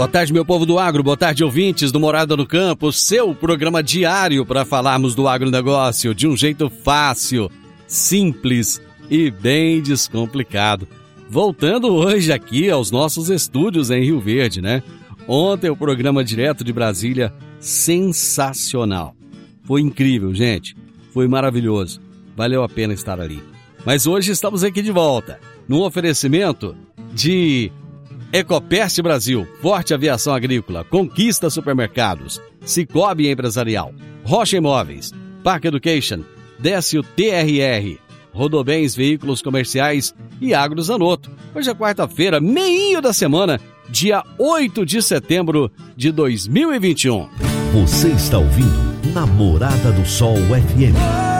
Boa tarde, meu povo do agro, boa tarde, ouvintes do Morada no Campo, seu programa diário para falarmos do agronegócio de um jeito fácil, simples e bem descomplicado. Voltando hoje aqui aos nossos estúdios em Rio Verde, né? Ontem o programa direto de Brasília, sensacional. Foi incrível, gente. Foi maravilhoso. Valeu a pena estar ali. Mas hoje estamos aqui de volta, num oferecimento de Ecopest Brasil, Forte Aviação Agrícola, Conquista Supermercados, Cicobi Empresarial, Rocha Imóveis, Park Education, Décio TRR, Rodobens Veículos Comerciais e Agrozanoto. Hoje é quarta-feira, meio da semana, dia 8 de setembro de 2021. Você está ouvindo Namorada do Sol FM.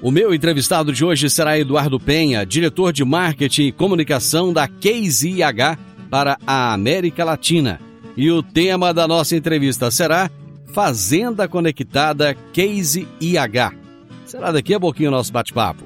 O meu entrevistado de hoje será Eduardo Penha, diretor de marketing e comunicação da Case IH para a América Latina. E o tema da nossa entrevista será Fazenda Conectada Case IH. Será daqui a pouquinho o nosso bate-papo.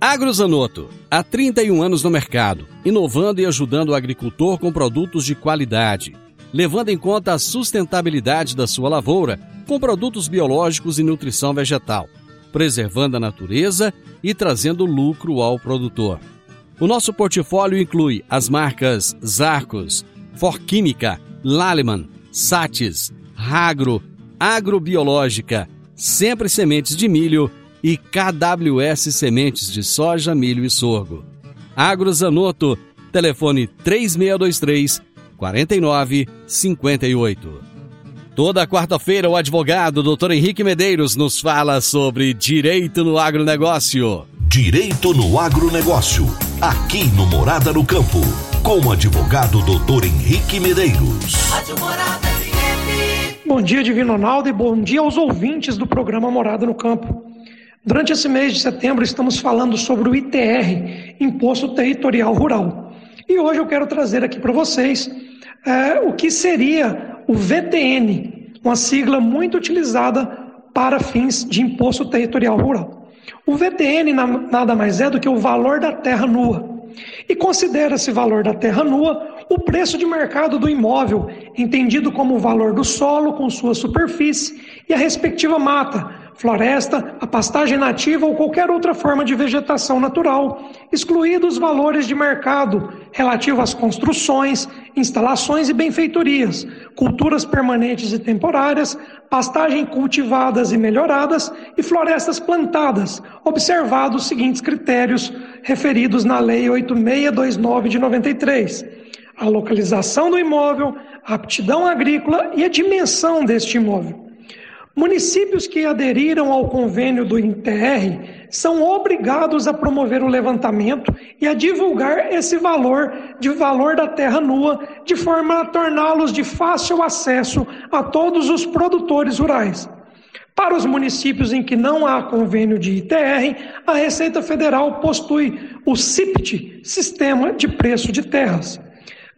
Agrozanoto, há 31 anos no mercado, inovando e ajudando o agricultor com produtos de qualidade, levando em conta a sustentabilidade da sua lavoura com produtos biológicos e nutrição vegetal preservando a natureza e trazendo lucro ao produtor. O nosso portfólio inclui as marcas Zarcos, Forquímica, Laleman, Satis, Ragro, Agrobiológica, Sempre Sementes de Milho e KWS Sementes de Soja, Milho e Sorgo. Agrozanoto, telefone 3623 4958. Toda quarta-feira, o advogado Dr. Henrique Medeiros nos fala sobre direito no agronegócio. Direito no agronegócio. Aqui no Morada no Campo. Com o advogado Dr. Henrique Medeiros. Bom dia, Divino Ronaldo, e bom dia aos ouvintes do programa Morada no Campo. Durante esse mês de setembro, estamos falando sobre o ITR, Imposto Territorial Rural. E hoje eu quero trazer aqui para vocês é, o que seria o VTN, uma sigla muito utilizada para fins de imposto territorial rural. O VTN nada mais é do que o valor da terra nua. E considera-se valor da terra nua o preço de mercado do imóvel, entendido como o valor do solo com sua superfície e a respectiva mata, floresta, a pastagem nativa ou qualquer outra forma de vegetação natural, excluídos os valores de mercado relativos às construções, instalações e benfeitorias, culturas permanentes e temporárias, pastagem cultivadas e melhoradas e florestas plantadas, observados os seguintes critérios referidos na Lei 8629 de 93: a localização do imóvel, a aptidão agrícola e a dimensão deste imóvel. Municípios que aderiram ao convênio do INTR são obrigados a promover o levantamento e a divulgar esse valor de valor da terra nua, de forma a torná-los de fácil acesso a todos os produtores rurais. Para os municípios em que não há convênio de ITR, a Receita Federal possui o CIPT, Sistema de Preço de Terras.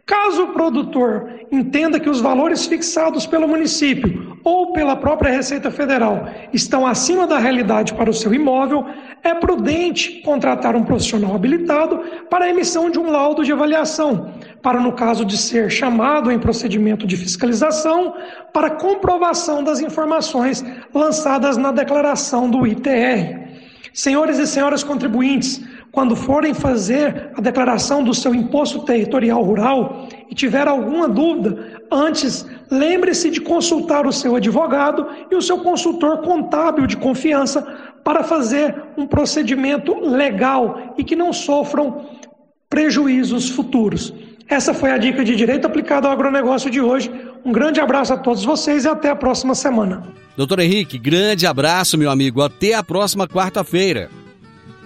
Caso o produtor entenda que os valores fixados pelo município ou pela própria Receita Federal estão acima da realidade para o seu imóvel, é prudente contratar um profissional habilitado para a emissão de um laudo de avaliação, para, no caso de ser chamado em procedimento de fiscalização, para comprovação das informações lançadas na declaração do ITR. Senhores e senhoras contribuintes, quando forem fazer a declaração do seu imposto territorial rural e tiver alguma dúvida, antes lembre-se de consultar o seu advogado e o seu consultor contábil de confiança para fazer um procedimento legal e que não sofram prejuízos futuros. Essa foi a dica de direito aplicado ao agronegócio de hoje. Um grande abraço a todos vocês e até a próxima semana. Doutor Henrique, grande abraço, meu amigo. Até a próxima quarta-feira.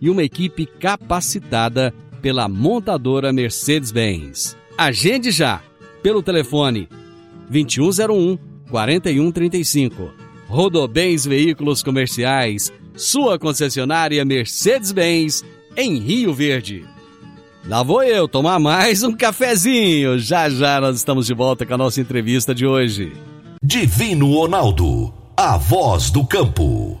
e uma equipe capacitada pela montadora Mercedes-Benz. Agende já pelo telefone 2101 4135. Rodobens Veículos Comerciais, sua concessionária Mercedes-Benz em Rio Verde. Lá vou eu tomar mais um cafezinho. Já já nós estamos de volta com a nossa entrevista de hoje. Divino Ronaldo, a voz do campo.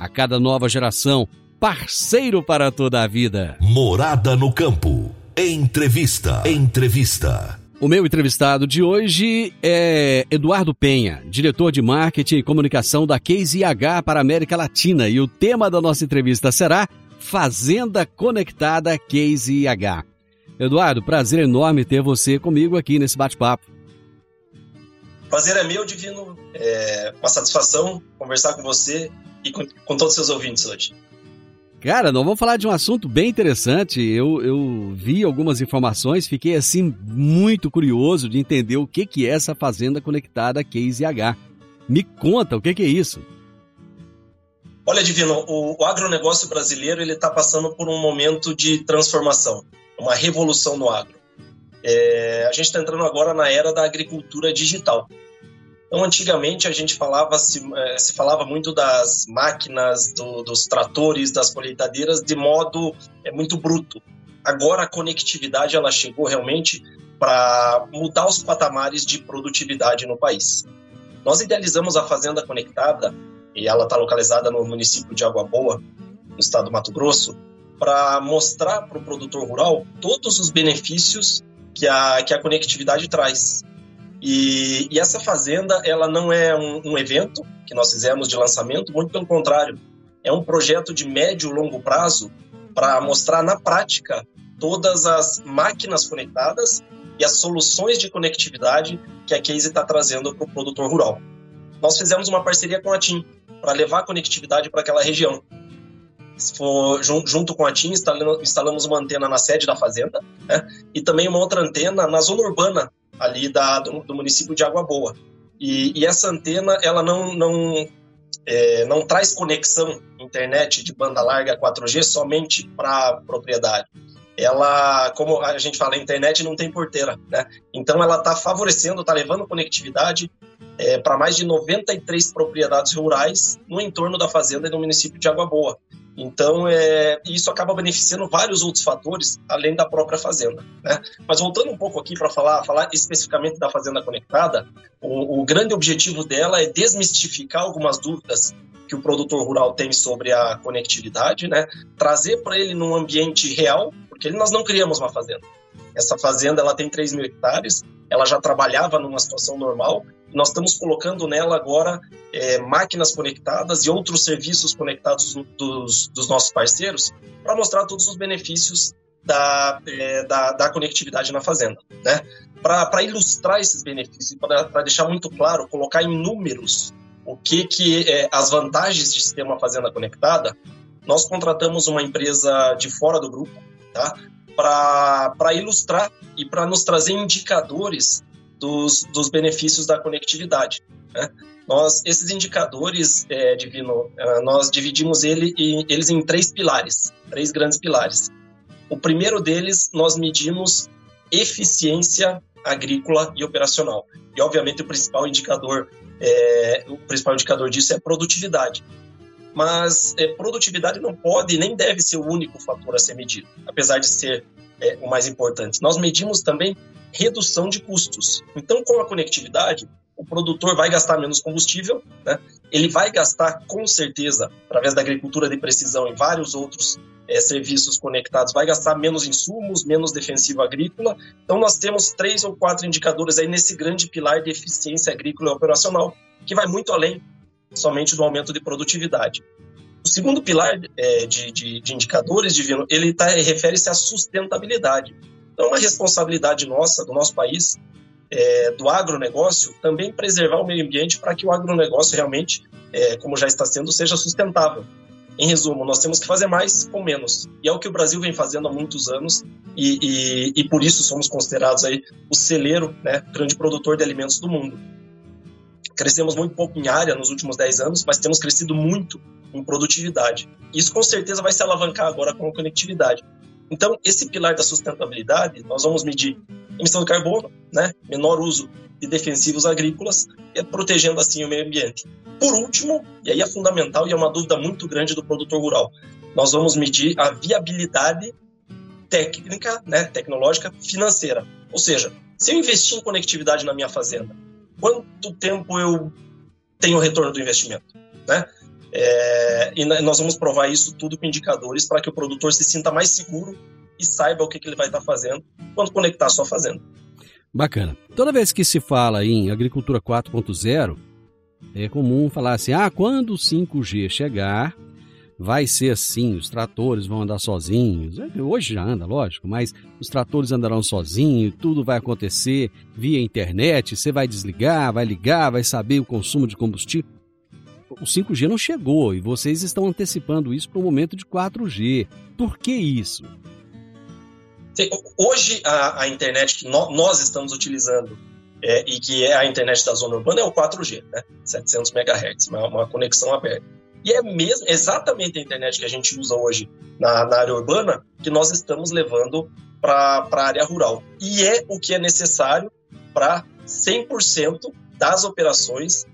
A cada nova geração, parceiro para toda a vida. Morada no campo. Entrevista. Entrevista. O meu entrevistado de hoje é Eduardo Penha, diretor de marketing e comunicação da Case IH para a América Latina. E o tema da nossa entrevista será Fazenda Conectada Case IH. Eduardo, prazer enorme ter você comigo aqui nesse bate-papo. Prazer é meu, Divino. É uma satisfação conversar com você e com, com todos os seus ouvintes hoje. Cara, nós vamos falar de um assunto bem interessante. Eu, eu vi algumas informações, fiquei assim muito curioso de entender o que, que é essa fazenda conectada Case H. Me conta, o que, que é isso? Olha, Divino, o, o agronegócio brasileiro ele está passando por um momento de transformação, uma revolução no agro. É, a gente está entrando agora na era da agricultura digital. Então, antigamente a gente falava se, eh, se falava muito das máquinas, do, dos tratores, das colheitadeiras de modo é, muito bruto. Agora a conectividade ela chegou realmente para mudar os patamares de produtividade no país. Nós idealizamos a fazenda conectada e ela está localizada no município de Água Boa, no estado do Mato Grosso, para mostrar para o produtor rural todos os benefícios que a, que a conectividade traz. E, e, essa fazenda, ela não é um, um, evento que nós fizemos de lançamento, muito pelo contrário, é um projeto de médio e longo prazo para mostrar na prática todas as máquinas conectadas e as soluções de conectividade que a Case está trazendo para o produtor rural. Nós fizemos uma parceria com a TIM para levar conectividade para aquela região. For, junto com a TIM, instalamos uma antena na sede da fazenda né? e também uma outra antena na zona urbana ali da, do, do município de Água Boa. E, e, essa antena, ela não, não, é, não traz conexão internet de banda larga 4G somente para propriedade. Ela, como a gente fala, a internet não tem porteira, né? Então ela está favorecendo, está levando conectividade é, para mais de 93 propriedades rurais no entorno da fazenda e no município de Água Boa. Então, é, isso acaba beneficiando vários outros fatores, além da própria fazenda. Né? Mas voltando um pouco aqui para falar, falar especificamente da Fazenda Conectada, o, o grande objetivo dela é desmistificar algumas dúvidas que o produtor rural tem sobre a conectividade, né? trazer para ele num ambiente real, porque nós não criamos uma fazenda. Essa fazenda ela tem 3 mil hectares, ela já trabalhava numa situação normal. Nós estamos colocando nela agora é, máquinas conectadas e outros serviços conectados dos, dos nossos parceiros para mostrar todos os benefícios da, é, da, da, conectividade na fazenda. Né? Para ilustrar esses benefícios, para deixar muito claro, colocar em números o que, que é, as vantagens de ter uma fazenda conectada, nós contratamos uma empresa de fora do grupo, tá? para ilustrar e para nos trazer indicadores dos, dos benefícios da conectividade. Né? Nós, esses indicadores, é, Divino, é, nós dividimos ele eles em três pilares, três grandes pilares. O primeiro deles, nós medimos eficiência agrícola e operacional. E, obviamente, o principal indicador, é, o principal indicador disso é produtividade mas é, produtividade não pode nem deve ser o único fator a ser medido, apesar de ser é, o mais importante. Nós medimos também redução de custos. Então, com a conectividade, o produtor vai gastar menos combustível, né? ele vai gastar com certeza, através da agricultura de precisão e vários outros é, serviços conectados, vai gastar menos insumos, menos defensivo agrícola. Então, nós temos três ou quatro indicadores aí nesse grande pilar de eficiência agrícola e operacional, que vai muito além somente do aumento de produtividade. O segundo pilar é, de, de, de, indicadores, Divino, ele tá, refere-se à sustentabilidade. Então, é uma responsabilidade nossa, do nosso país, é, do agronegócio, também preservar o meio ambiente para que o agronegócio realmente, é, como já está sendo, seja sustentável. Em resumo, nós temos que fazer mais com menos. E é o que o Brasil vem fazendo há muitos anos, e, e, e por isso somos considerados aí o celeiro, né, grande produtor de alimentos do mundo. Crescemos muito pouco em área nos últimos 10 anos, mas temos crescido muito em produtividade. Isso com certeza vai se alavancar agora com a conectividade. Então, esse pilar da sustentabilidade, nós vamos medir emissão de carbono, né, menor uso de defensivos agrícolas, e protegendo assim o meio ambiente. Por último, e aí é fundamental e é uma dúvida muito grande do produtor rural, nós vamos medir a viabilidade técnica, né, tecnológica, financeira. Ou seja, se eu investir em conectividade na minha fazenda, quanto tempo eu tenho retorno do investimento, né? É, e nós vamos provar isso tudo com indicadores para que o produtor se sinta mais seguro e saiba o que, que ele vai estar fazendo quando conectar a sua fazenda. Bacana. Toda vez que se fala em agricultura 4.0, é comum falar assim: ah, quando o 5G chegar, vai ser assim, os tratores vão andar sozinhos. É, hoje já anda, lógico, mas os tratores andarão sozinhos, tudo vai acontecer via internet, você vai desligar, vai ligar, vai saber o consumo de combustível. O 5G não chegou e vocês estão antecipando isso para o momento de 4G. Por que isso? Hoje, a, a internet que no, nós estamos utilizando é, e que é a internet da zona urbana é o 4G, né? 700 MHz, uma, uma conexão aberta. E é mesmo exatamente a internet que a gente usa hoje na, na área urbana que nós estamos levando para a área rural. E é o que é necessário para 100% das operações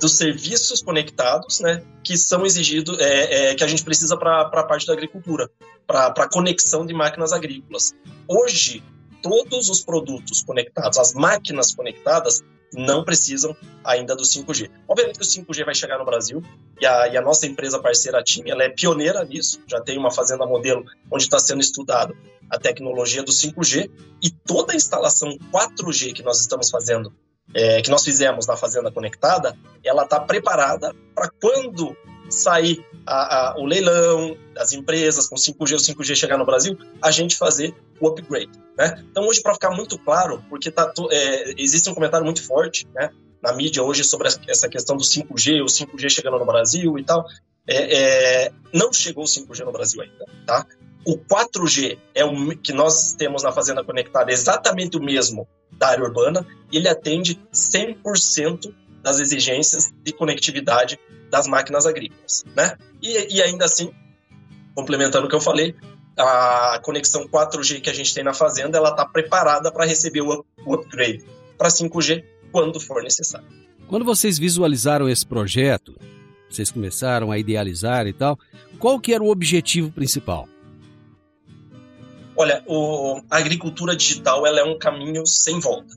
dos serviços conectados, né, que são exigidos, é, é, que a gente precisa para a parte da agricultura, para a conexão de máquinas agrícolas. Hoje, todos os produtos conectados, as máquinas conectadas, não precisam ainda do 5G. Obviamente que o 5G vai chegar no Brasil e a, e a nossa empresa parceira TIM ela é pioneira nisso, já tem uma fazenda modelo onde está sendo estudado a tecnologia do 5G e toda a instalação 4G que nós estamos fazendo, é, que nós fizemos na Fazenda Conectada, ela está preparada para quando sair a, a, o leilão das empresas com 5G, o 5G chegar no Brasil, a gente fazer o upgrade. Né? Então, hoje, para ficar muito claro, porque tá, é, existe um comentário muito forte né, na mídia hoje sobre essa questão do 5G, o 5G chegando no Brasil e tal, é, é, não chegou o 5G no Brasil ainda. Tá? O 4G é o que nós temos na Fazenda Conectada, exatamente o mesmo da área urbana, e ele atende 100% das exigências de conectividade das máquinas agrícolas, né? E, e ainda assim, complementando o que eu falei, a conexão 4G que a gente tem na fazenda, ela está preparada para receber o, upgrade para 5G quando for necessário. Quando vocês visualizaram esse projeto, vocês começaram a idealizar e tal, qual que era o objetivo principal? Olha, o, a agricultura digital ela é um caminho sem volta.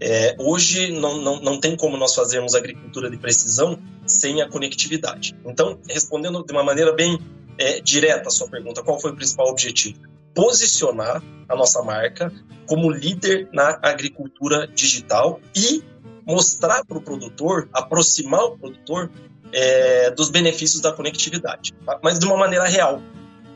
É, hoje não, não, não tem como nós fazermos agricultura de precisão sem a conectividade. Então, respondendo de uma maneira bem é, direta a sua pergunta, qual foi o principal objetivo? Posicionar a nossa marca como líder na agricultura digital e mostrar para o produtor, aproximar o produtor é, dos benefícios da conectividade, tá? mas de uma maneira real.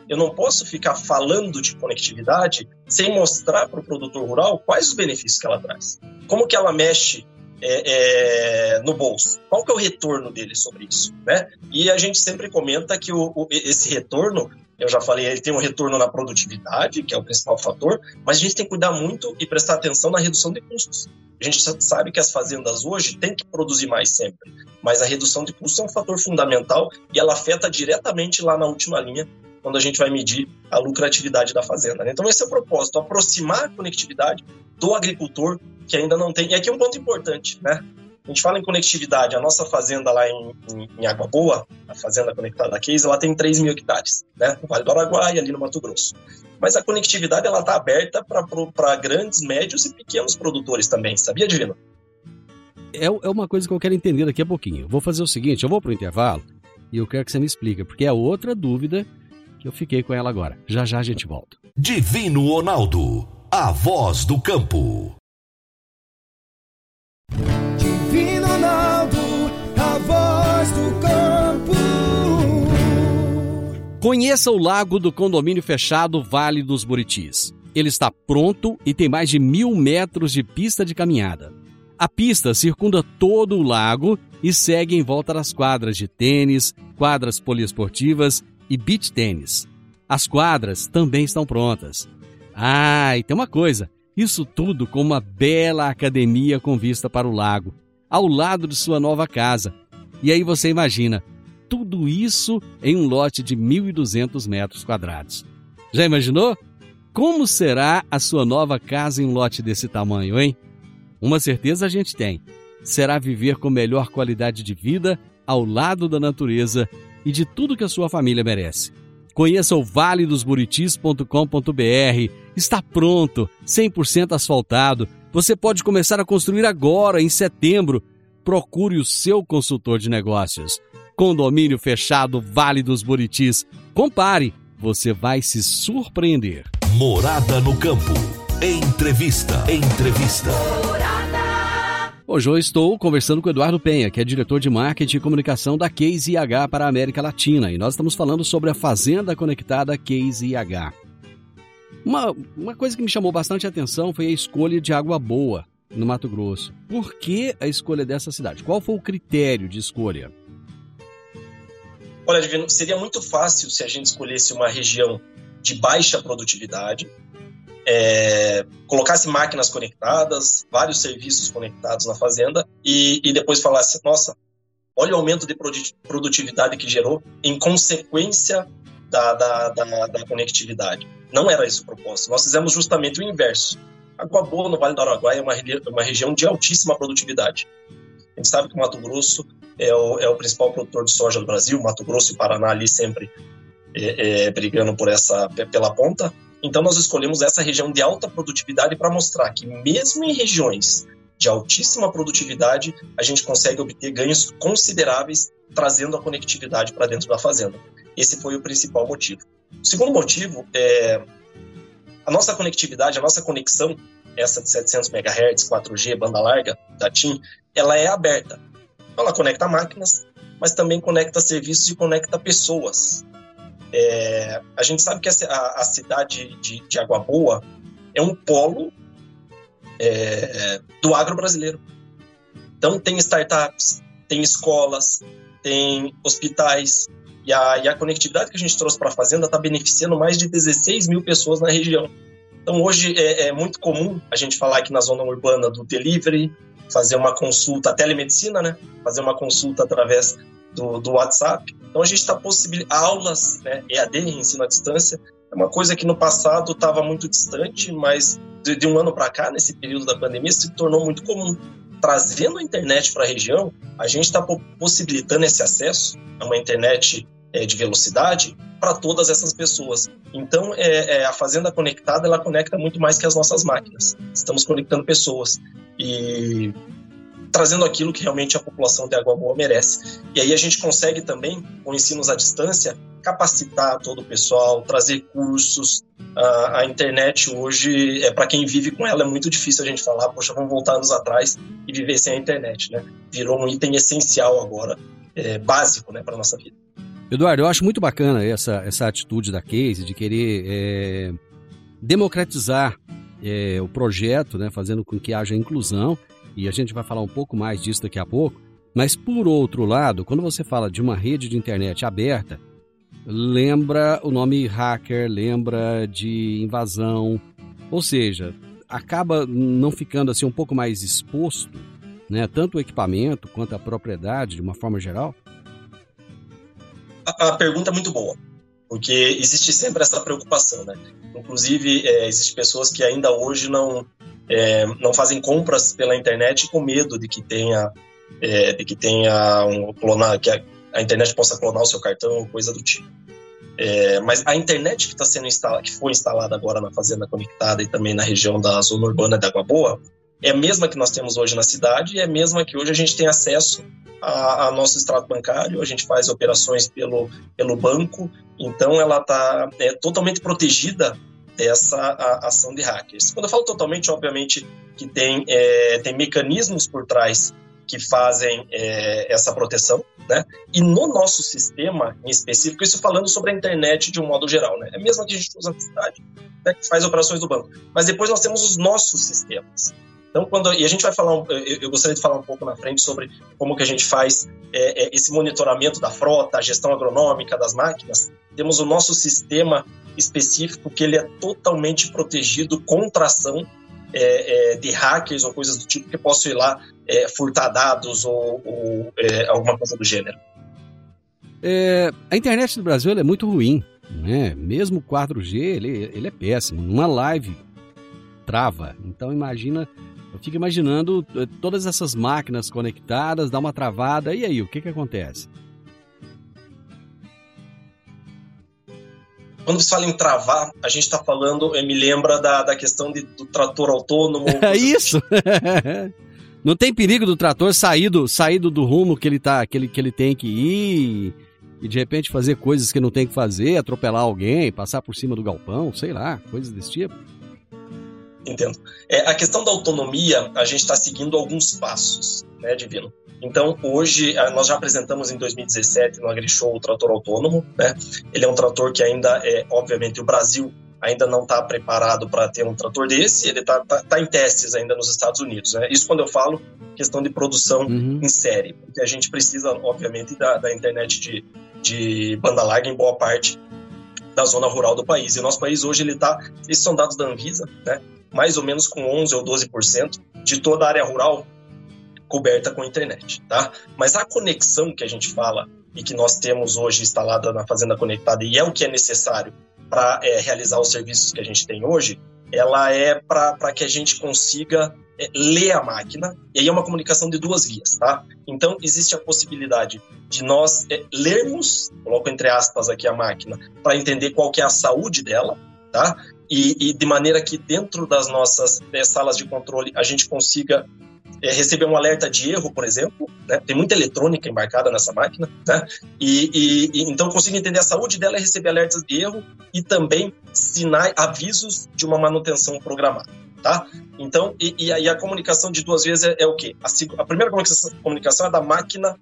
Eu não posso ficar falando de conectividade sem mostrar para o produtor rural quais os benefícios que ela traz. Como que ela mexe é, é, no bolso? Qual que é o retorno dele sobre isso? Né? E a gente sempre comenta que o, o, esse retorno, eu já falei, ele tem um retorno na produtividade, que é o principal fator, mas a gente tem que cuidar muito e prestar atenção na redução de custos. A gente sabe que as fazendas hoje têm que produzir mais sempre, mas a redução de custos é um fator fundamental e ela afeta diretamente lá na última linha quando a gente vai medir a lucratividade da fazenda. Né? Então, esse é o propósito, aproximar a conectividade do agricultor que ainda não tem. E aqui é um ponto importante, né? A gente fala em conectividade, a nossa fazenda lá em, em, em Água Boa, a fazenda conectada da Case, ela tem 3 mil hectares, né? No Vale do Araguaia, ali no Mato Grosso. Mas a conectividade, ela está aberta para grandes, médios e pequenos produtores também, sabia, Divino? É, é uma coisa que eu quero entender daqui a pouquinho. Eu vou fazer o seguinte, eu vou para o intervalo e eu quero que você me explique, porque é outra dúvida eu fiquei com ela agora. Já já a gente volta. Divino Ronaldo, a voz do campo. Divino Ronaldo, a voz do campo. Conheça o lago do condomínio fechado Vale dos Buritis. Ele está pronto e tem mais de mil metros de pista de caminhada. A pista circunda todo o lago e segue em volta das quadras de tênis, quadras poliesportivas e beach tênis. As quadras também estão prontas. Ah, e tem uma coisa: isso tudo com uma bela academia com vista para o lago, ao lado de sua nova casa. E aí você imagina, tudo isso em um lote de 1.200 metros quadrados. Já imaginou? Como será a sua nova casa em um lote desse tamanho, hein? Uma certeza a gente tem: será viver com melhor qualidade de vida ao lado da natureza e de tudo que a sua família merece. Conheça o valedosburitis.com.br. Está pronto, 100% asfaltado. Você pode começar a construir agora, em setembro. Procure o seu consultor de negócios. Condomínio fechado Vale dos Buritis. Compare, você vai se surpreender. Morada no campo. Entrevista. Entrevista. Hoje eu estou conversando com o Eduardo Penha, que é diretor de marketing e comunicação da Case IH para a América Latina, e nós estamos falando sobre a Fazenda Conectada Case IH. Uma, uma coisa que me chamou bastante atenção foi a escolha de Água Boa, no Mato Grosso. Por que a escolha dessa cidade? Qual foi o critério de escolha? Olha, Divino, seria muito fácil se a gente escolhesse uma região de baixa produtividade, é, colocasse máquinas conectadas, vários serviços conectados na fazenda e, e depois falasse: nossa, olha o aumento de produtividade que gerou em consequência da, da, da, da conectividade. Não era esse o propósito. Nós fizemos justamente o inverso. Água Boa, no Vale do Araguaia, é uma, uma região de altíssima produtividade. A gente sabe que o Mato Grosso é o, é o principal produtor de soja do Brasil, Mato Grosso e Paraná ali sempre é, é, brigando por essa pela ponta. Então nós escolhemos essa região de alta produtividade para mostrar que mesmo em regiões de altíssima produtividade, a gente consegue obter ganhos consideráveis trazendo a conectividade para dentro da fazenda. Esse foi o principal motivo. O segundo motivo é a nossa conectividade, a nossa conexão, essa de 700 MHz, 4G, banda larga da TIM, ela é aberta. Ela conecta máquinas, mas também conecta serviços e conecta pessoas. É, a gente sabe que a, a cidade de, de, Água Boa é um polo é, do agro brasileiro. Então, tem startups, tem escolas, tem hospitais, e a, e a conectividade que a gente trouxe para a fazenda está beneficiando mais de 16 mil pessoas na região. Então, hoje é, é, muito comum a gente falar aqui na zona urbana do delivery, fazer uma consulta, telemedicina, né? Fazer uma consulta através do, do WhatsApp. Então a gente está possibilitando aulas, né, EAD, ensino à distância, é uma coisa que no passado estava muito distante, mas de, de um ano para cá, nesse período da pandemia, se tornou muito comum. trazendo a internet para a região, a gente está possibilitando esse acesso a uma internet é, de velocidade para todas essas pessoas. Então, é, é, a Fazenda Conectada, ela conecta muito mais que as nossas máquinas. Estamos conectando pessoas e trazendo aquilo que realmente a população de Água Boa merece. E aí a gente consegue também, com ensinos à distância, capacitar todo o pessoal, trazer cursos. A, a internet hoje, é para quem vive com ela, é muito difícil a gente falar, poxa, vamos voltar anos atrás e viver sem a internet, né? Virou um item essencial agora, é, básico, né, para nossa vida. Eduardo, eu acho muito bacana essa, essa atitude da Case de querer é, democratizar é, o projeto, né, fazendo com que haja inclusão e a gente vai falar um pouco mais disso daqui a pouco. Mas, por outro lado, quando você fala de uma rede de internet aberta, lembra o nome hacker, lembra de invasão, ou seja, acaba não ficando assim um pouco mais exposto, né, tanto o equipamento quanto a propriedade de uma forma geral? A, pergunta é muito boa, porque existe sempre essa preocupação, né? Inclusive, é, existem pessoas que ainda hoje não é, não fazem compras pela internet com medo de que tenha é, de que tenha um clonar que a, a, internet possa clonar o seu cartão coisa do tipo. É, mas a internet que está sendo instalada, que foi instalada agora na fazenda conectada e também na região da zona urbana de Água Boa, é a mesma que nós temos hoje na cidade e é a mesma que hoje a gente tem acesso a, a nosso extrato bancário, a gente faz operações pelo, pelo banco, então ela está é, totalmente protegida dessa a, ação de hackers. Quando eu falo totalmente, obviamente que tem, é, tem mecanismos por trás que fazem é, essa proteção, né? E no nosso sistema em específico, isso falando sobre a internet de um modo geral, né? É mesmo a gente usa na cidade, né, que faz operações do banco. Mas depois nós temos os nossos sistemas. Então, quando e a gente vai falar, eu, gostaria de falar um pouco na frente sobre como que a gente faz é, é, esse monitoramento da frota, a gestão agronômica das máquinas. Temos o nosso sistema específico que ele é totalmente protegido contra ação é, é, de hackers ou coisas do tipo que possam ir lá é, furtar dados ou, ou é, alguma coisa do gênero. É, a internet no Brasil é muito ruim, né? Mesmo o 4G ele, ele é péssimo. Numa live trava. Então imagina, eu fico imaginando é, todas essas máquinas conectadas, dá uma travada e aí o que que acontece? Quando você fala em travar, a gente está falando, me lembra da, da questão de, do trator autônomo. É isso! Não tem perigo do trator sair do, sair do, do rumo que ele, tá, que, ele, que ele tem que ir e de repente fazer coisas que não tem que fazer, atropelar alguém, passar por cima do galpão, sei lá, coisas desse tipo. Entendo. É, a questão da autonomia, a gente está seguindo alguns passos, né, Divino? Então, hoje, nós já apresentamos em 2017 no AgriShow o trator autônomo. Né? Ele é um trator que ainda é, obviamente, o Brasil ainda não está preparado para ter um trator desse, ele está tá, tá em testes ainda nos Estados Unidos. Né? Isso quando eu falo questão de produção uhum. em série, porque a gente precisa, obviamente, da, da internet de, de banda larga em boa parte da zona rural do país. E o nosso país hoje, ele está, esses são dados da Anvisa, né? mais ou menos com 11 ou 12% de toda a área rural coberta com internet, tá? Mas a conexão que a gente fala e que nós temos hoje instalada na Fazenda Conectada e é o que é necessário para é, realizar os serviços que a gente tem hoje, ela é para que a gente consiga é, ler a máquina, e aí é uma comunicação de duas vias, tá? Então, existe a possibilidade de nós é, lermos, coloco entre aspas aqui a máquina, para entender qual que é a saúde dela, tá? E, e de maneira que dentro das nossas é, salas de controle a gente consiga é, receber um alerta de erro, por exemplo, né? tem muita eletrônica embarcada nessa máquina, né? e, e, e, então consigo entender a saúde dela e receber alertas de erro e também sinais, avisos de uma manutenção programada. Tá? Então, e, e aí a comunicação de duas vezes é, é o quê? A, a, primeira comunicação, comunicação é da máquina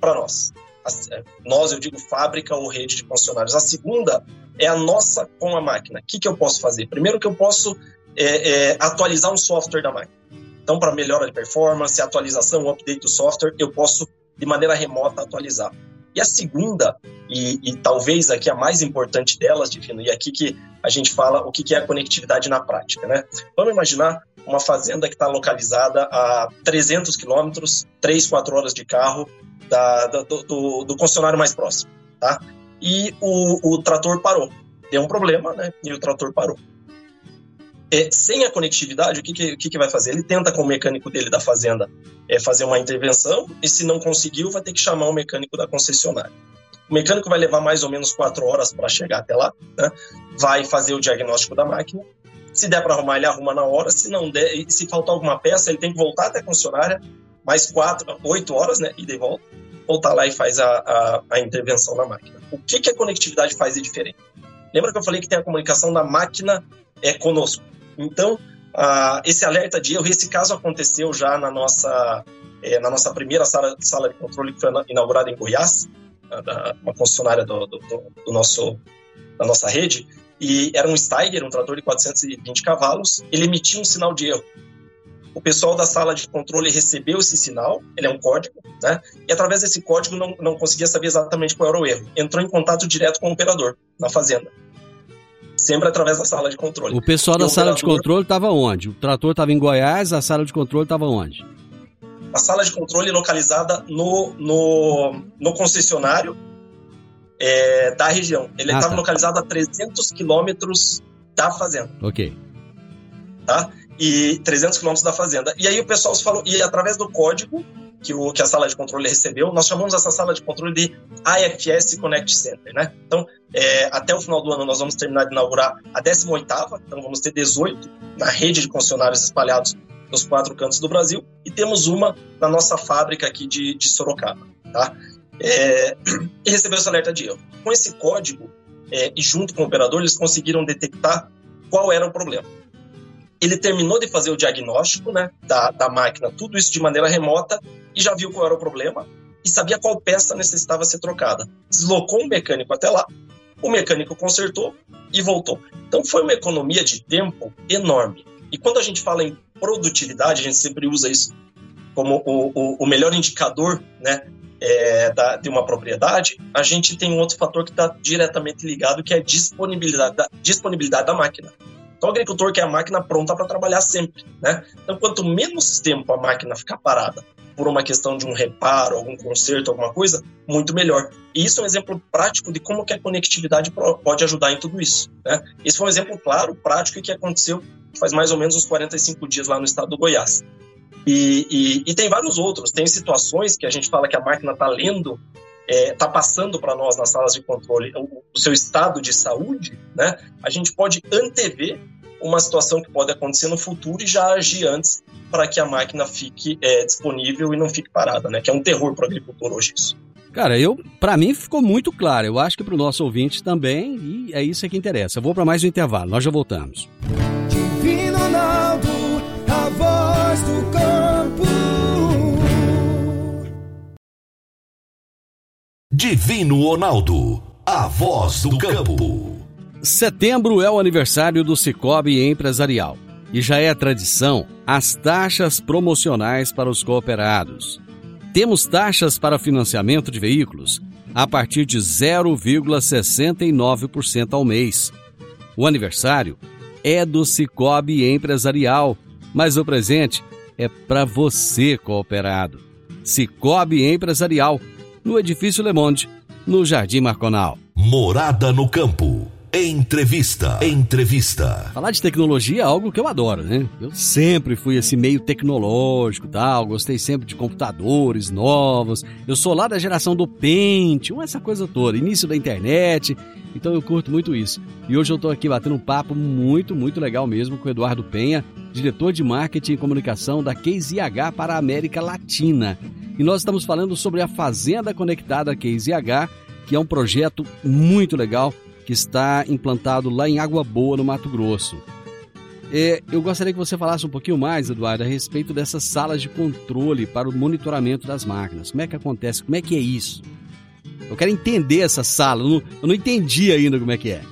para nós. A, é, nós, eu digo fábrica ou rede de funcionários. A segunda é a nossa com a máquina. O que, que eu posso fazer? Primeiro que eu posso é, é, atualizar um software da máquina. Então, para melhora de performance, atualização, update do software, eu posso, de maneira remota, atualizar. E a segunda, e, e talvez aqui a mais importante delas, Divino, e aqui que a gente fala o que, é a conectividade na prática, né? Vamos imaginar uma fazenda que está localizada a 300 quilômetros, 3, 4 horas de carro da, do, do, do, concessionário mais próximo, tá? E o, o trator parou. Deu um problema, né? E o trator parou É, sem a conectividade, o que, que, que, que vai fazer? Ele tenta com o mecânico dele da fazenda é, fazer uma intervenção e se não conseguiu, vai ter que chamar o mecânico da concessionária. O mecânico vai levar mais ou menos quatro horas para chegar até lá, né? vai fazer o diagnóstico da máquina. Se der para arrumar, ele arruma na hora. Se não der, se faltar alguma peça, ele tem que voltar até a concessionária, mais quatro, oito horas, né? E de volta, voltar lá e faz a, a, a intervenção na máquina. O que, que a conectividade faz de diferente? Lembra que eu falei que tem a comunicação da máquina é, conosco? Então, uh, esse alerta de erro, esse caso aconteceu já na nossa, é, na nossa primeira sala, sala de controle que foi inaugurada em Goiás, da, uma concessionária do, do, do, nosso, da nossa rede, e era um Steiger, um trator de 420 cavalos, ele emitia um sinal de erro. O pessoal da sala de controle recebeu esse sinal, ele é um código, né? E através desse código não, não conseguia saber exatamente qual era o erro. Entrou em contato direto com o operador na fazenda. Sempre através da sala de controle. O pessoal da o sala de operador- controle estava onde? O trator estava em Goiás, a sala de controle estava onde? a sala de controle localizada no, no, no concessionário é, da região. Ele Ah, estava tá. localizado a 300 quilômetros da fazenda, Ok. tá? E 300 quilômetros da fazenda. E aí o pessoal falou, e através do código que, o, que a sala de controle recebeu, nós chamamos essa sala de controle de AFS Connect Center, né? Então, é, até o final do ano nós vamos terminar de inaugurar a 18ª, então vamos ter 18 na rede de concessionários espalhados nos quatro cantos do Brasil e temos uma na nossa fábrica aqui de, de Sorocaba, tá? É, e recebeu esse alerta de erro. Com esse código é, e junto com o operador eles conseguiram detectar qual era o problema. Ele terminou de fazer o diagnóstico né, da, da máquina, tudo isso de maneira remota, e já viu qual era o problema e sabia qual peça necessitava ser trocada. Deslocou um mecânico até lá, o mecânico consertou e voltou. Então foi uma economia de tempo enorme. E quando a gente fala em produtividade, a gente sempre usa isso como o, o, o melhor indicador né, é, da, de uma propriedade, a gente tem um outro fator que está diretamente ligado, que é a disponibilidade da, disponibilidade da máquina. Então, o agricultor quer a máquina pronta para trabalhar sempre. Né? Então, quanto menos tempo a máquina ficar parada por uma questão de um reparo, algum conserto, alguma coisa, muito melhor. E isso é um exemplo prático de como que a conectividade pode ajudar em tudo isso. Né? Esse foi um exemplo claro, prático, que aconteceu faz mais ou menos uns 45 dias lá no estado do Goiás. E, e- e tem vários outros. Tem situações que a gente fala que a máquina está lendo, está passando para nós nas salas de controle o, o seu estado de saúde, né? A gente pode antever uma situação que pode acontecer no futuro e já agir antes para que a máquina fique é, disponível e não fique parada, né? Que é um terror para o agricultor hoje isso. Cara, eu, para mim ficou muito claro. Eu acho que para o nosso ouvinte também, e é isso que interessa. Eu vou para mais um intervalo. Nós já voltamos. Divino Divino Ronaldo, a voz do campo. Setembro é o aniversário do Cicobi Empresarial e já é tradição as taxas promocionais para os cooperados. Temos taxas para financiamento de veículos a partir de 0,69% ao mês. O aniversário é do Cicobi Empresarial, mas o presente é para você, cooperado. Cicobi Empresarial, no Edifício Le Monde, no Jardim Marconal. Morada no campo. Entrevista. Entrevista. Falar de tecnologia é algo que eu adoro, né? Eu sempre fui esse meio tecnológico, tal, gostei sempre de computadores novos. Eu sou lá da geração do Pentium, essa coisa toda, início da internet. Então eu curto muito isso. E hoje eu tô aqui batendo um papo muito, muito legal mesmo com o Eduardo Penha, diretor de marketing e comunicação da Case IH para a América Latina. E nós estamos falando sobre a Fazenda Conectada Case IH, que é um projeto muito legal que está implantado lá em Água Boa, no Mato Grosso. É, eu gostaria que você falasse um pouquinho mais, Eduardo, a respeito dessas salas de controle para o monitoramento das máquinas. Como é que acontece? Como é que é isso? Eu quero entender essa sala. Eu não, eu não entendi ainda como é que é.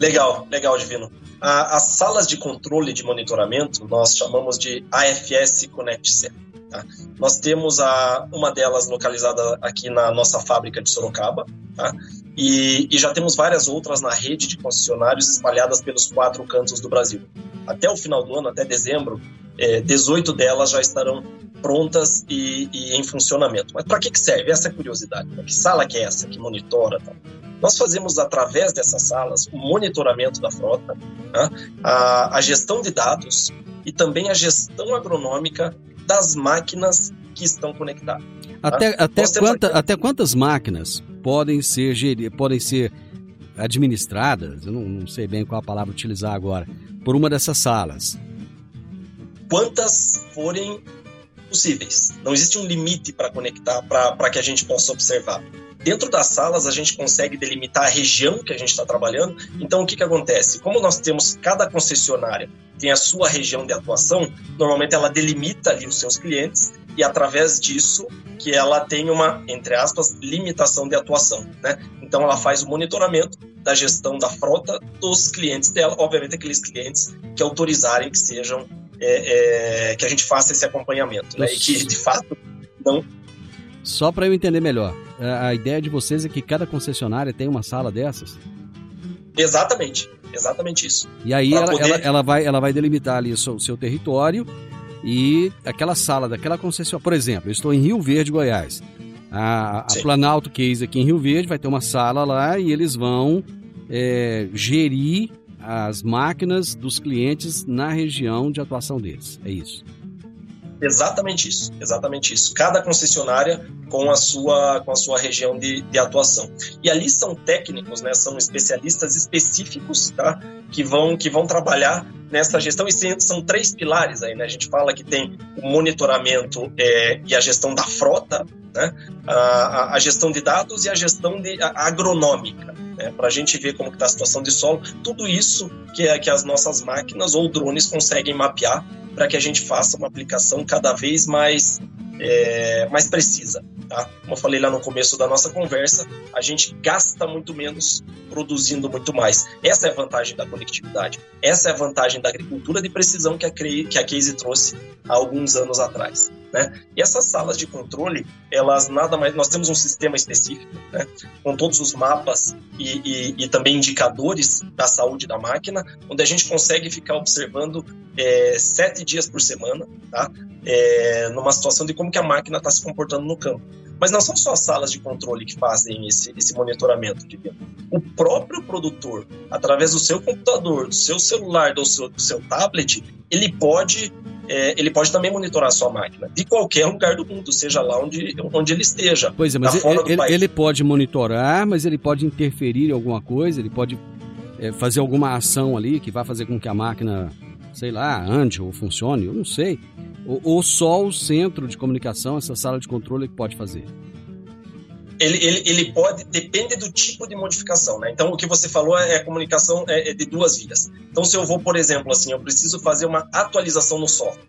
Legal, legal, Divino. A- as salas de controle de monitoramento nós chamamos de AFS Connect Center. tá? Nós temos a, uma delas localizada aqui na nossa fábrica de Sorocaba, tá? e, e já temos várias outras na rede de concessionários espalhadas pelos quatro cantos do Brasil. Até o final do ano, até dezembro, eh, 18 delas já estarão prontas e, e em funcionamento. Mas para que, que serve? Essa é curiosidade. Que sala que é essa que monitora? Tal? Nós fazemos através dessas salas o monitoramento da frota, né? a, a gestão de dados e também a gestão agronômica das máquinas que estão conectadas. tá? Até, até, quanta- aqui- até quantas máquinas podem ser, geri- podem ser administradas? Eu não, não sei bem qual a palavra utilizar agora. Por uma dessas salas. quantas forem possíveis. Não existe um limite para conectar, para que a gente possa observar. Dentro das salas, a gente consegue delimitar a região que a gente está trabalhando. Então, o que, que acontece? Como nós temos cada concessionária tem a sua região de atuação, normalmente ela delimita ali os seus clientes e através disso que ela tem uma, entre aspas, limitação de atuação, né? Então ela faz o monitoramento da gestão da frota dos clientes dela, obviamente aqueles clientes que autorizarem que sejam é, é, que a gente faça esse acompanhamento, né? E que de fato não Só para eu entender melhor, a a ideia de vocês é que cada concessionária tem uma sala dessas? exatamente, exatamente isso. E aí ela, poder- ela, ela vai, ela vai delimitar ali o seu, seu território e aquela sala daquela concessionária. Por exemplo, eu estou em Rio Verde, Goiás. A, a. Planalto Case aqui em Rio Verde vai ter uma sala lá e eles vão é, gerir as máquinas dos clientes na região de atuação deles. É isso. Exatamente isso, exatamente isso. Cada concessionária com a sua, com a sua região de, de atuação. E ali são técnicos, né, são especialistas específicos, tá, que vão, que vão trabalhar nessa gestão. E são três pilares aí, né? A gente fala que tem o monitoramento é, e a gestão da frota, né, a, a- a gestão de dados e a gestão de, a- agronômica, né, para a gente ver como está a situação de solo. Tudo isso que, é- que as nossas máquinas ou drones conseguem mapear para que a gente faça uma aplicação cada vez mais, é, mais precisa. Tá? Como eu falei lá no começo da nossa conversa, a gente gasta muito menos produzindo muito mais. Essa é a vantagem da conectividade. Essa é a vantagem da agricultura de precisão que a, que a Case trouxe há alguns anos atrás. Né? E essas salas de controle, elas nada mais. Nós temos um sistema específico, né? com todos os mapas e, e- e também indicadores da saúde da máquina, onde a gente consegue ficar observando é, sete dias por semana, tá? É, numa situação de como que a máquina está se comportando no campo. Mas não são só as salas de controle que fazem esse, esse monitoramento. O próprio produtor, através do seu computador, do seu celular, do seu, do seu tablet, ele pode, é, ele pode também monitorar a sua máquina, de qualquer lugar do mundo, seja lá onde, onde ele esteja. Pois é, mas ele, ele- ele pode monitorar, mas ele pode interferir em alguma coisa, ele pode é, fazer alguma ação ali que vai fazer com que a máquina, sei lá, ande ou funcione, eu não sei. Ou, ou só o centro de comunicação, essa sala de controle que pode fazer. ele, ele, ele pode, depende do tipo de modificação, né? Então, o que você falou é a comunicação é, é de duas vias. Então, se eu vou, por exemplo, assim, eu preciso fazer uma atualização no software.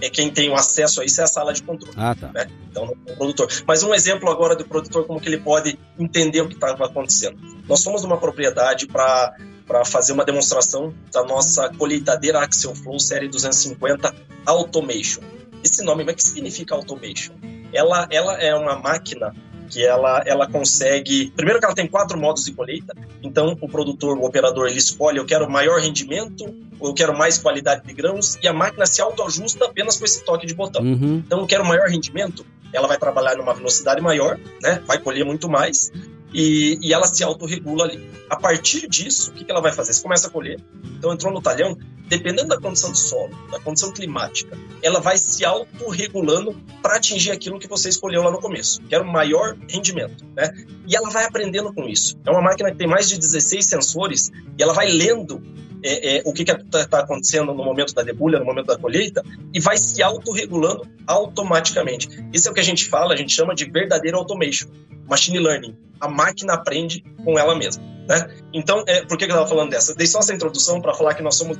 É quem tem o acesso a isso é a sala de controle. Ah, tá. né? Então, não é o produtor. Mas um exemplo agora do produtor, como que ele pode entender o que estava acontecendo. Nós somos numa propriedade para para fazer uma demonstração da nossa colheitadeira Axial Flow série 250 Automation. Esse nome, mas o que significa Automation? Ela, ela é uma máquina que ela, ela consegue. Primeiro, que ela tem quatro modos de colheita. Então, o produtor, o operador, ele escolhe: eu quero maior rendimento, ou eu quero mais qualidade de grãos, e a máquina se autoajusta apenas com esse toque de botão. Uhum. Então, eu quero maior rendimento, ela vai trabalhar numa velocidade maior, né? vai colher muito mais, e, e ela se autorregula ali. A partir disso, o que, que ela vai fazer? Você começa a colher, então entrou no talhão, dependendo da condição do solo, da condição climática, ela vai se autorregulando para atingir aquilo que você escolheu lá no começo. Quero maior rendimento, né? E ela vai aprendendo com isso. É uma máquina que tem mais de 16 sensores e ela vai lendo é, é, o que está acontecendo no momento da debulha, no momento da colheita, e vai se autorregulando automaticamente. Isso é o que a gente fala, a gente chama de verdadeiro automation, machine learning. A máquina aprende com ela mesma. Né? Então, é, por que eu estava falando dessa? Dei só essa introdução para falar que nós somos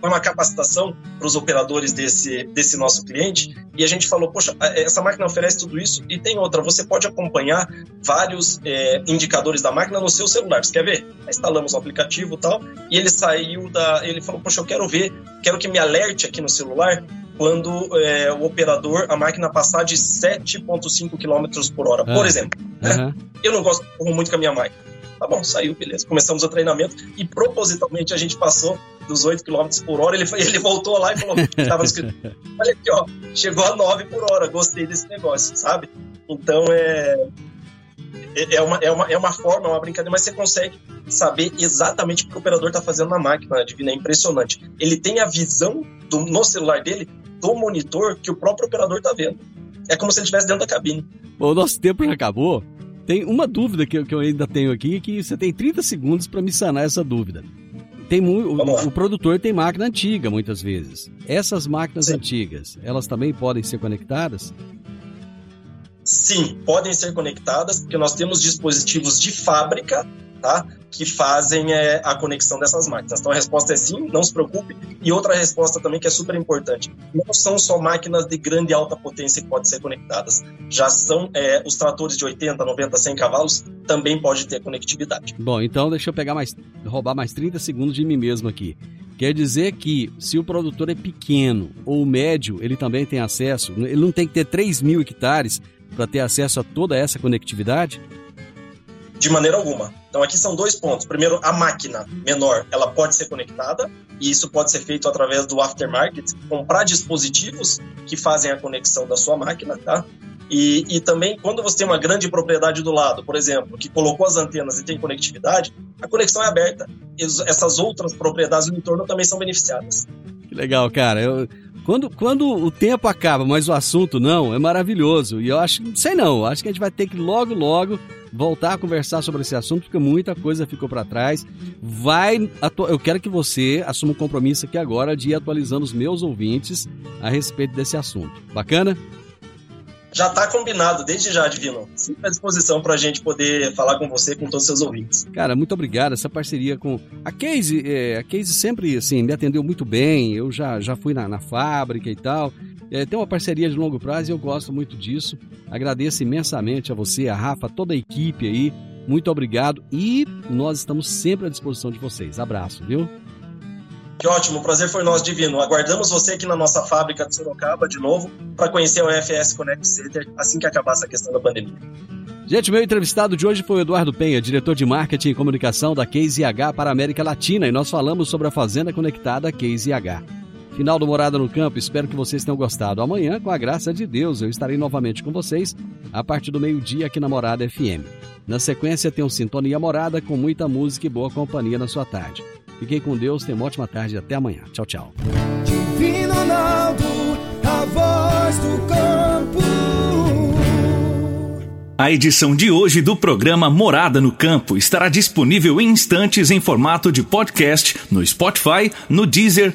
foi uma capacitação para os operadores desse, desse nosso cliente e a gente falou, poxa, essa máquina oferece tudo isso e tem outra. Você pode acompanhar vários é, indicadores da máquina no seu celular. Você quer ver? Aí instalamos o aplicativo e tal e ele saiu da, ele falou, poxa, eu quero ver, quero que me alerte aqui no celular quando é, o operador, a máquina passar de 7,5 km por hora, Ah. por exemplo. Né? Uhum. Eu não gosto muito com a minha máquina. Tá bom, saiu, beleza. Começamos o treinamento e propositalmente a gente passou dos 8 km por hora. Ele, foi- ele voltou lá e falou: estava escrito, olha aqui, ó, chegou a 9 por hora, gostei desse negócio, sabe? Então é. É, é uma, é, uma, é uma forma, é uma brincadeira, mas você consegue saber exatamente o que o operador está fazendo na máquina, Divina. É impressionante. Ele tem a visão do, no celular dele do monitor que o próprio operador está vendo. É como se ele estivesse dentro da cabine. Bom, o nosso tempo já acabou. Tem uma dúvida que, eu- que eu ainda tenho aqui, que você tem 30 segundos para me sanar essa dúvida. Tem o, o produtor tem máquina antiga, muitas vezes. Essas máquinas Sim. antigas, elas também podem ser conectadas? Sim, podem ser conectadas, porque nós temos dispositivos de fábrica, tá? Que fazem é, a conexão dessas máquinas. Então a resposta é sim, não se preocupe. E outra resposta também que é super importante: não são só máquinas de grande e alta potência que podem ser conectadas. Já são é, os tratores de 80, 90, 100 cavalos também pode ter conectividade. Bom, então deixa eu pegar mais, roubar mais 30 segundos de mim mesmo aqui. Quer dizer que se o produtor é pequeno ou médio, ele também tem acesso, ele não tem que ter 3 mil hectares para ter acesso a toda essa conectividade? De maneira alguma. Então aqui são dois pontos. Primeiro, a máquina menor, ela pode ser conectada, e isso pode ser feito através do aftermarket, comprar dispositivos que fazem a conexão da sua máquina, tá? E, e também, quando você tem uma grande propriedade do lado, por exemplo, que colocou as antenas e tem conectividade, a conexão é aberta. Essas outras propriedades no entorno também são beneficiadas. Que legal, cara. Eu- quando, quando o tempo acaba, mas o assunto não, é maravilhoso. E eu acho, sei não, acho que a gente vai ter que logo, logo voltar a conversar sobre esse assunto, porque muita coisa ficou para trás. Vai, eu quero que você assuma um compromisso aqui agora de ir atualizando os meus ouvintes a respeito desse assunto. Bacana? Já está combinado, desde já, Divino. Sempre à disposição para a gente poder falar com você, com todos os seus ouvintes. Cara, muito obrigado. Essa parceria com a Casey, é, a Casey sempre assim me atendeu muito bem. Eu já, já fui na, na fábrica e tal. É, tem uma parceria de longo prazo e eu gosto muito disso. Agradeço imensamente a você, a Rafa, toda a equipe aí. Muito obrigado e nós estamos sempre à disposição de vocês. Abraço, viu? Que ótimo, o prazer foi nosso, Divino. Aguardamos você aqui na nossa fábrica de Sorocaba de novo para conhecer o FS Connect Center assim que acabar essa questão da pandemia. Gente, meu entrevistado de hoje foi o Eduardo Penha, diretor de marketing e comunicação da Case IH para a América Latina, e nós falamos sobre a Fazenda Conectada Case IH. Final do Morada no Campo, espero que vocês tenham gostado. Amanhã, com a graça de Deus, eu estarei novamente com vocês a partir do meio-dia aqui na Morada FM. Na sequência, tem o Sintonia Morada com muita música e boa companhia na sua tarde. Fiquem com Deus, tenham uma ótima tarde e até amanhã. Tchau, tchau. Divino Ronaldo, a voz do campo. A edição de hoje do programa Morada no Campo estará disponível em instantes em formato de podcast no Spotify, no Deezer,